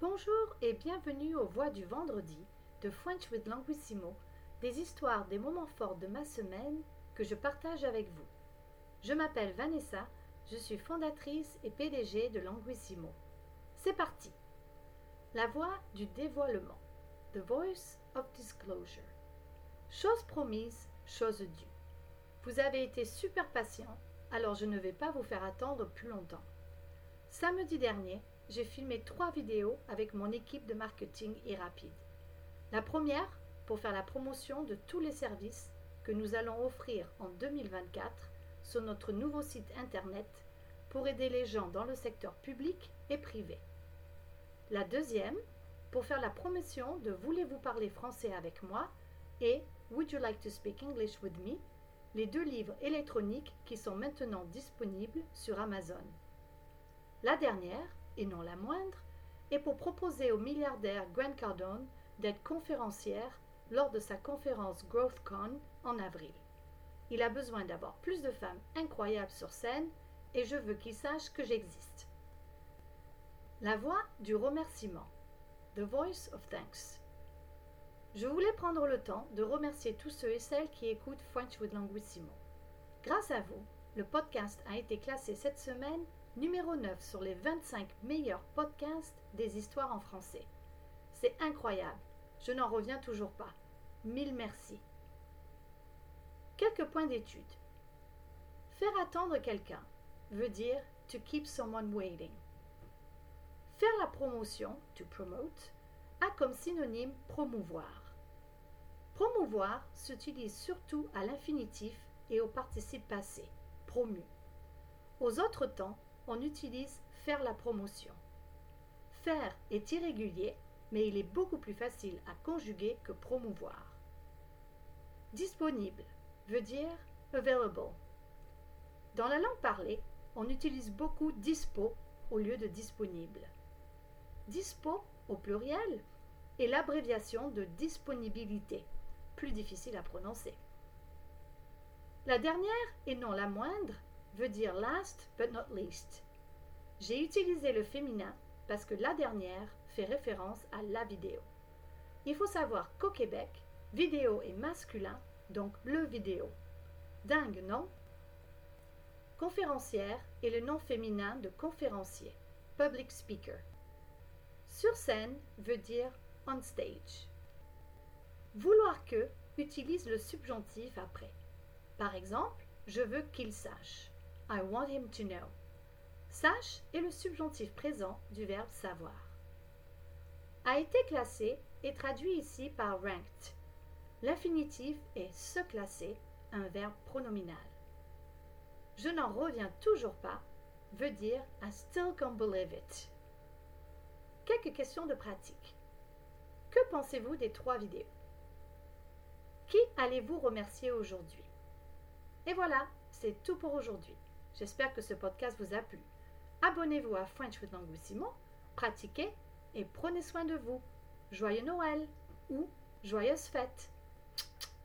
Bonjour et bienvenue aux Voix du vendredi de French with Languissimo, des histoires des moments forts de ma semaine que je partage avec vous. Je m'appelle Vanessa, je suis fondatrice et PDG de Languissimo. C'est parti. La voix du dévoilement. The Voice of Disclosure. Chose promise, chose due. Vous avez été super patient, alors je ne vais pas vous faire attendre plus longtemps. Samedi dernier, j'ai filmé trois vidéos avec mon équipe de marketing et rapide. La première, pour faire la promotion de tous les services que nous allons offrir en 2024 sur notre nouveau site internet pour aider les gens dans le secteur public et privé. La deuxième, pour faire la promotion de Voulez-vous parler français avec moi et Would you like to speak English with me les deux livres électroniques qui sont maintenant disponibles sur Amazon. La dernière, et non la moindre, est pour proposer au milliardaire Grant Cardone d'être conférencière lors de sa conférence GrowthCon en avril. Il a besoin d'avoir plus de femmes incroyables sur scène et je veux qu'il sache que j'existe. La voix du remerciement. The Voice of Thanks. Je voulais prendre le temps de remercier tous ceux et celles qui écoutent French with Languissimo. Grâce à vous, le podcast a été classé cette semaine numéro 9 sur les 25 meilleurs podcasts des histoires en français. C'est incroyable. Je n'en reviens toujours pas. Mille merci. Quelques points d'étude. Faire attendre quelqu'un veut dire to keep someone waiting. Faire la promotion, to promote, a comme synonyme promouvoir. Promouvoir s'utilise surtout à l'infinitif et au participe passé, promu. Aux autres temps, on utilise faire la promotion. Faire est irrégulier, mais il est beaucoup plus facile à conjuguer que promouvoir. Disponible veut dire available. Dans la langue parlée, on utilise beaucoup dispo au lieu de disponible. Dispo, au pluriel, est l'abréviation de disponibilité, plus difficile à prononcer. La dernière, et non la moindre, veut dire last but not least. J'ai utilisé le féminin parce que la dernière fait référence à la vidéo. Il faut savoir qu'au Québec, vidéo est masculin, donc le vidéo. Dingue, non? Conférencière est le nom féminin de conférencier, public speaker. Sur scène veut dire on stage. Vouloir que utilise le subjonctif après. Par exemple, je veux qu'il sache. I want him to know. Sache est le subjonctif présent du verbe savoir. A été classé est traduit ici par ranked. L'infinitif est se classer, un verbe pronominal. Je n'en reviens toujours pas veut dire I still can't believe it. Quelques questions de pratique. Que pensez-vous des trois vidéos? Qui allez-vous remercier aujourd'hui? Et voilà, c'est tout pour aujourd'hui. J'espère que ce podcast vous a plu. Abonnez-vous à French with Languissimo, pratiquez et prenez soin de vous. Joyeux Noël ou joyeuses fêtes